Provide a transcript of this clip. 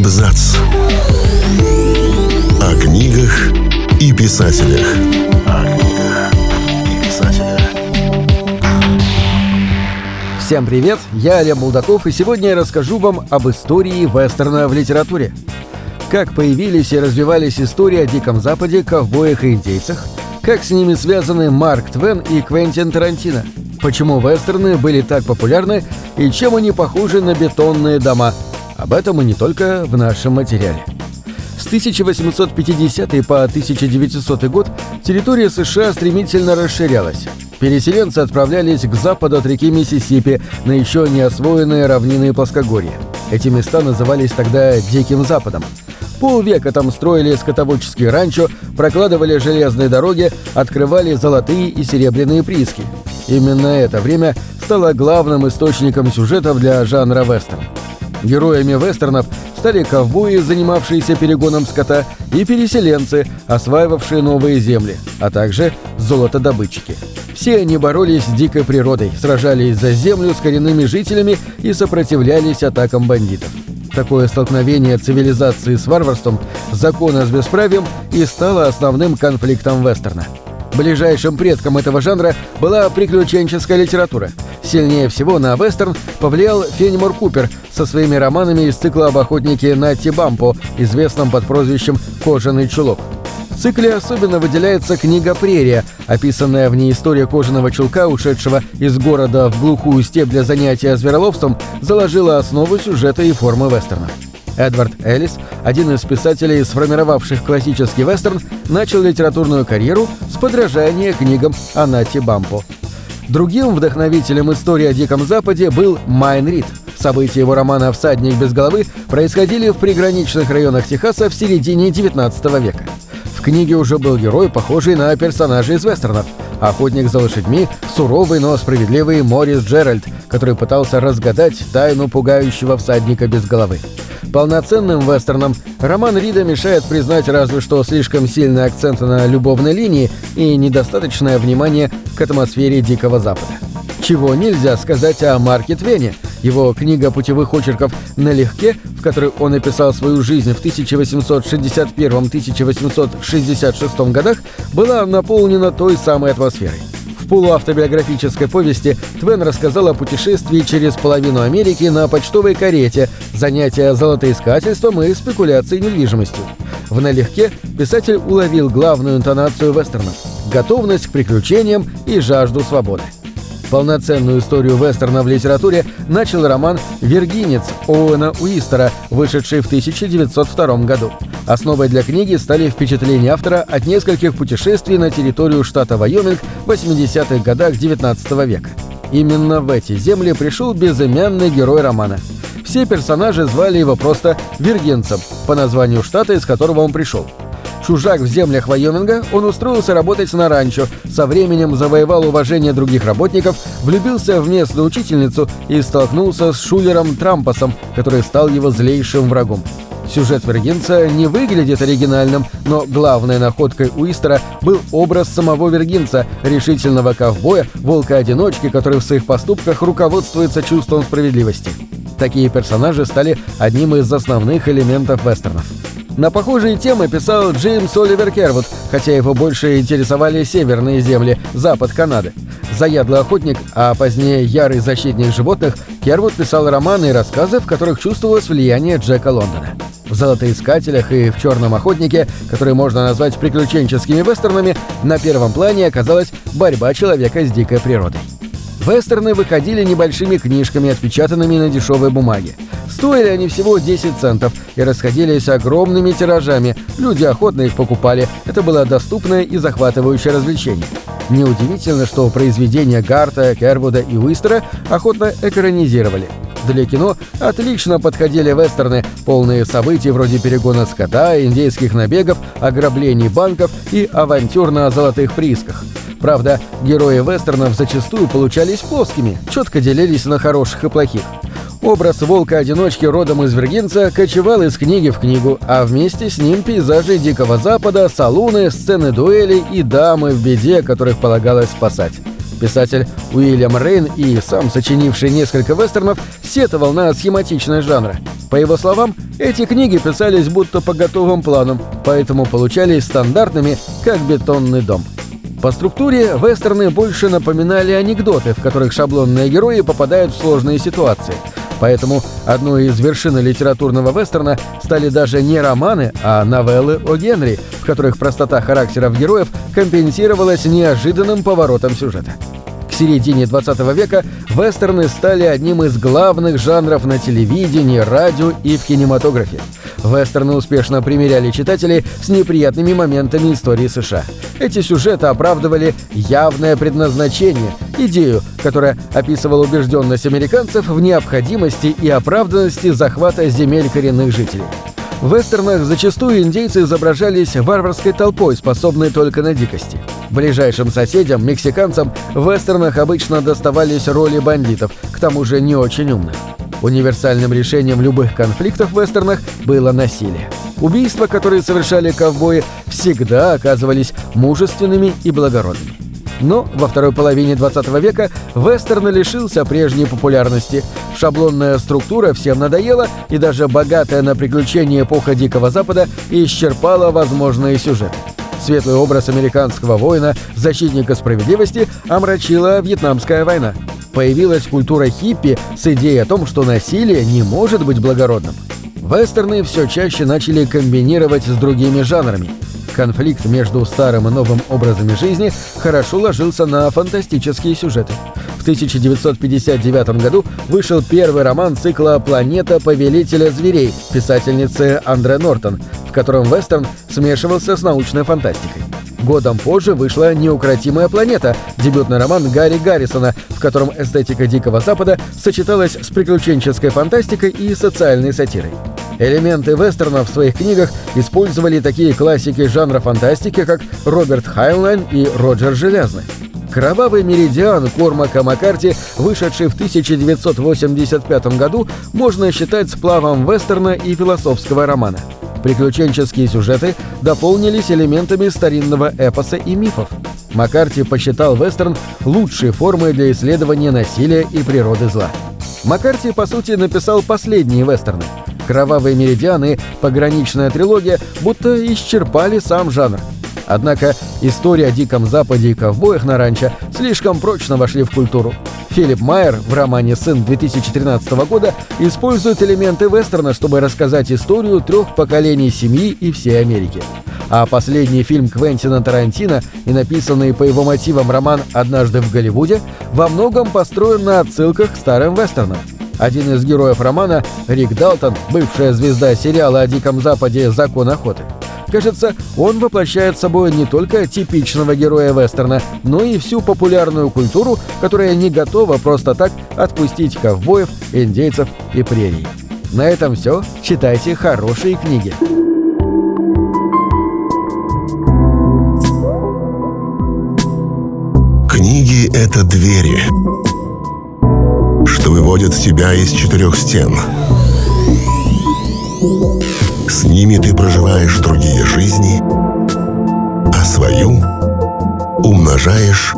Абзац. О книгах и писателях. О книгах и писателях. Всем привет, я Олег Булдаков, и сегодня я расскажу вам об истории вестерна в литературе. Как появились и развивались истории о Диком Западе, ковбоях и индейцах, как с ними связаны Марк Твен и Квентин Тарантино, почему вестерны были так популярны и чем они похожи на бетонные дома. Об этом и не только в нашем материале. С 1850 по 1900 год территория США стремительно расширялась. Переселенцы отправлялись к западу от реки Миссисипи на еще не освоенные равнины плоскогорья. Эти места назывались тогда Диким Западом. Полвека там строили скотоводческие ранчо, прокладывали железные дороги, открывали золотые и серебряные прииски. Именно это время стало главным источником сюжетов для жанра вестерн. Героями вестернов стали ковбои, занимавшиеся перегоном скота, и переселенцы, осваивавшие новые земли, а также золотодобытчики. Все они боролись с дикой природой, сражались за землю с коренными жителями и сопротивлялись атакам бандитов. Такое столкновение цивилизации с варварством, закона с бесправием и стало основным конфликтом вестерна. Ближайшим предком этого жанра была приключенческая литература. Сильнее всего на вестерн повлиял Фенимор Купер со своими романами из цикла об охотнике Натти Бампо, известном под прозвищем «Кожаный чулок». В цикле особенно выделяется книга «Прерия», описанная в ней история кожаного чулка, ушедшего из города в глухую степь для занятия звероловством, заложила основу сюжета и формы вестерна. Эдвард Эллис, один из писателей, сформировавших классический вестерн, начал литературную карьеру с подражания книгам о Натти Бампо. Другим вдохновителем истории о Диком Западе был Майн Рид. События его романа «Всадник без головы» происходили в приграничных районах Техаса в середине XIX века. В книге уже был герой, похожий на персонажа из вестернов. Охотник за лошадьми, суровый, но справедливый Морис Джеральд, который пытался разгадать тайну пугающего всадника без головы. Полноценным вестерном роман Рида мешает признать разве что слишком сильный акцент на любовной линии и недостаточное внимание к атмосфере Дикого Запада. Чего нельзя сказать о Марке Твене. Его книга путевых очерков «Налегке», в которой он описал свою жизнь в 1861-1866 годах, была наполнена той самой атмосферой. В полуавтобиографической повести Твен рассказал о путешествии через половину Америки на почтовой карете, занятия золотоискательством и спекуляцией недвижимостью. В «Налегке» писатель уловил главную интонацию вестерна – готовность к приключениям и жажду свободы. Полноценную историю вестерна в литературе начал роман «Виргинец» Оуэна Уистера, вышедший в 1902 году. Основой для книги стали впечатления автора от нескольких путешествий на территорию штата Вайоминг в 80-х годах XIX века. Именно в эти земли пришел безымянный герой романа. Все персонажи звали его просто Виргинцем, по названию штата, из которого он пришел. Чужак в землях Вайоминга, он устроился работать на ранчо, со временем завоевал уважение других работников, влюбился в местную учительницу и столкнулся с Шулером Трампасом, который стал его злейшим врагом. Сюжет Вергинца не выглядит оригинальным, но главной находкой Уистера был образ самого Вергинца, решительного ковбоя, волка-одиночки, который в своих поступках руководствуется чувством справедливости. Такие персонажи стали одним из основных элементов вестернов. На похожие темы писал Джеймс Оливер Кервуд, хотя его больше интересовали северные земли, запад Канады. Заядлый охотник, а позднее ярый защитник животных, Кервуд писал романы и рассказы, в которых чувствовалось влияние Джека Лондона. В «Золотоискателях» и в «Черном охотнике», которые можно назвать приключенческими вестернами, на первом плане оказалась борьба человека с дикой природой. Вестерны выходили небольшими книжками, отпечатанными на дешевой бумаге. Стоили они всего 10 центов и расходились огромными тиражами. Люди охотно их покупали. Это было доступное и захватывающее развлечение. Неудивительно, что произведения Гарта, Кервуда и Уистера охотно экранизировали. Для кино отлично подходили вестерны, полные событий вроде перегона скота, индейских набегов, ограблений банков и авантюр на золотых приисках. Правда, герои вестернов зачастую получались плоскими, четко делились на хороших и плохих. Образ волка-одиночки родом из Виргинца кочевал из книги в книгу, а вместе с ним пейзажи Дикого Запада, салуны, сцены дуэлей и дамы в беде, которых полагалось спасать. Писатель Уильям Рейн и сам сочинивший несколько вестернов сетовал на схематичность жанра. По его словам, эти книги писались будто по готовым планам, поэтому получались стандартными, как бетонный дом. По структуре вестерны больше напоминали анекдоты, в которых шаблонные герои попадают в сложные ситуации. Поэтому одной из вершин литературного вестерна стали даже не романы, а новеллы о Генри, в которых простота характеров героев компенсировалась неожиданным поворотом сюжета. К середине 20 века вестерны стали одним из главных жанров на телевидении, радио и в кинематографе. Вестерны успешно примеряли читателей с неприятными моментами истории США. Эти сюжеты оправдывали явное предназначение, идею, которая описывала убежденность американцев в необходимости и оправданности захвата земель коренных жителей. В вестернах зачастую индейцы изображались варварской толпой, способной только на дикости. Ближайшим соседям, мексиканцам, в вестернах обычно доставались роли бандитов, к тому же не очень умных. Универсальным решением любых конфликтов в вестернах было насилие. Убийства, которые совершали ковбои, всегда оказывались мужественными и благородными. Но во второй половине 20 века вестерн лишился прежней популярности. Шаблонная структура всем надоела, и даже богатая на приключения эпоха Дикого Запада исчерпала возможные сюжеты. Светлый образ американского воина, защитника справедливости, омрачила Вьетнамская война. Появилась культура хиппи с идеей о том, что насилие не может быть благородным. Вестерны все чаще начали комбинировать с другими жанрами. Конфликт между старым и новым образами жизни хорошо ложился на фантастические сюжеты. В 1959 году вышел первый роман цикла «Планета повелителя зверей» писательницы Андре Нортон, в котором вестерн смешивался с научной фантастикой. Годом позже вышла «Неукротимая планета», дебютный роман Гарри Гаррисона, в котором эстетика Дикого Запада сочеталась с приключенческой фантастикой и социальной сатирой. Элементы вестерна в своих книгах использовали такие классики жанра фантастики, как Роберт Хайнлайн и Роджер Желязны. «Кровавый меридиан» Кормака Маккарти, вышедший в 1985 году, можно считать сплавом вестерна и философского романа. Приключенческие сюжеты дополнились элементами старинного эпоса и мифов. Маккарти посчитал вестерн лучшей формой для исследования насилия и природы зла. Маккарти, по сути, написал последние вестерны. «Кровавые меридианы» пограничная трилогия будто исчерпали сам жанр. Однако история о Диком Западе и ковбоях на ранчо слишком прочно вошли в культуру. Филипп Майер в романе «Сын» 2013 года использует элементы вестерна, чтобы рассказать историю трех поколений семьи и всей Америки. А последний фильм Квентина Тарантино и написанный по его мотивам роман «Однажды в Голливуде» во многом построен на отсылках к старым вестернам. Один из героев романа, Рик Далтон, бывшая звезда сериала о Диком Западе «Закон охоты», Кажется, он воплощает собой не только типичного героя вестерна, но и всю популярную культуру, которая не готова просто так отпустить ковбоев, индейцев и прерий. На этом все. Читайте хорошие книги. Книги — это двери, что выводят тебя из четырех стен — с ними ты проживаешь другие жизни, а свою умножаешь